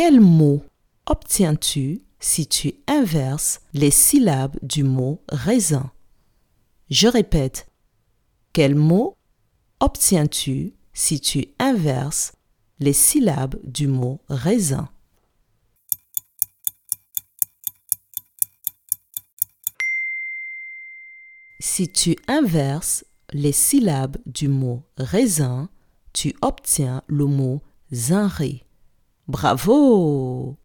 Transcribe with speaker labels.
Speaker 1: Quel mot obtiens-tu si tu inverses les syllabes du mot raisin? Je répète. Quel mot obtiens-tu si tu inverses les syllabes du mot raisin? Si tu inverses les syllabes du mot raisin, tu obtiens le mot zinré. Bravo